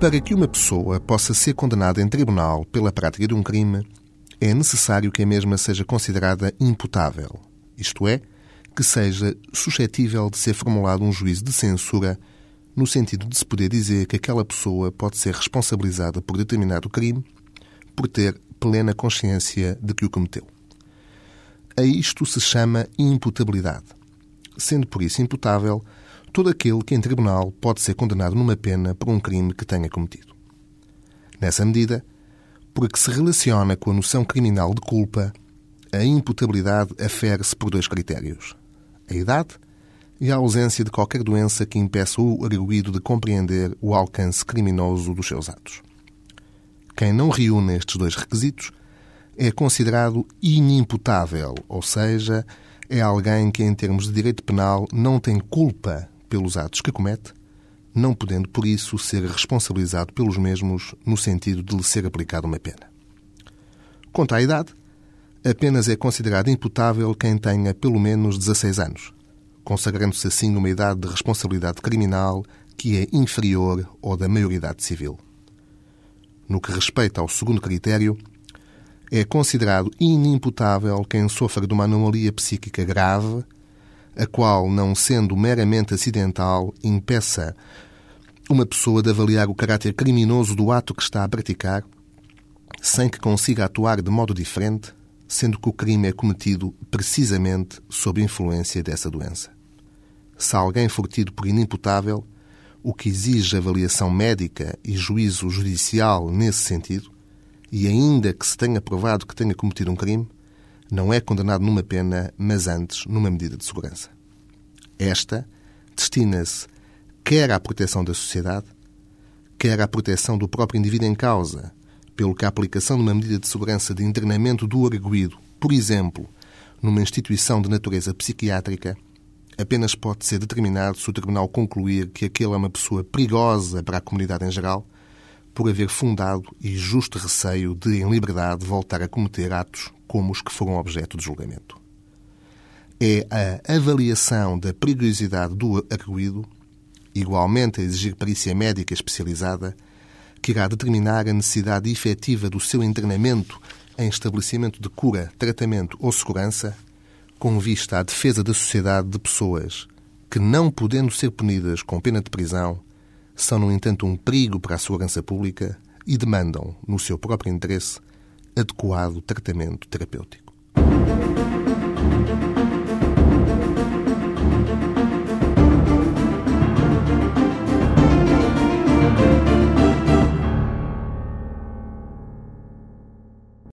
Para que uma pessoa possa ser condenada em tribunal pela prática de um crime, é necessário que a mesma seja considerada imputável, isto é, que seja suscetível de ser formulado um juízo de censura no sentido de se poder dizer que aquela pessoa pode ser responsabilizada por determinado crime por ter plena consciência de que o cometeu. A isto se chama imputabilidade, sendo por isso imputável todo aquele que em tribunal pode ser condenado numa pena por um crime que tenha cometido. Nessa medida, porque se relaciona com a noção criminal de culpa, a imputabilidade afere-se por dois critérios: a idade e a ausência de qualquer doença que impeça o arguído de compreender o alcance criminoso dos seus atos. Quem não reúne estes dois requisitos é considerado inimputável, ou seja, é alguém que, em termos de direito penal, não tem culpa pelos atos que comete, não podendo, por isso, ser responsabilizado pelos mesmos no sentido de lhe ser aplicada uma pena. Quanto à idade, apenas é considerado imputável quem tenha pelo menos 16 anos, consagrando-se assim numa idade de responsabilidade criminal que é inferior ao da maioridade civil. No que respeita ao segundo critério, é considerado inimputável quem sofre de uma anomalia psíquica grave a qual, não sendo meramente acidental, impeça uma pessoa de avaliar o caráter criminoso do ato que está a praticar, sem que consiga atuar de modo diferente, sendo que o crime é cometido precisamente sob influência dessa doença. Se alguém for tido por inimputável, o que exige avaliação médica e juízo judicial nesse sentido, e ainda que se tenha provado que tenha cometido um crime, não é condenado numa pena, mas antes numa medida de segurança. Esta destina-se quer à proteção da sociedade, quer à proteção do próprio indivíduo em causa, pelo que a aplicação de uma medida de segurança de internamento do arguído, por exemplo, numa instituição de natureza psiquiátrica, apenas pode ser determinado se o Tribunal concluir que aquele é uma pessoa perigosa para a comunidade em geral por haver fundado e justo receio de, em liberdade, voltar a cometer atos como os que foram objeto de julgamento. É a avaliação da perigosidade do arguído, igualmente a exigir perícia médica especializada, que irá determinar a necessidade efetiva do seu internamento em estabelecimento de cura, tratamento ou segurança, com vista à defesa da sociedade de pessoas que, não podendo ser punidas com pena de prisão, são, no entanto, um perigo para a segurança pública e demandam, no seu próprio interesse, adequado tratamento terapêutico.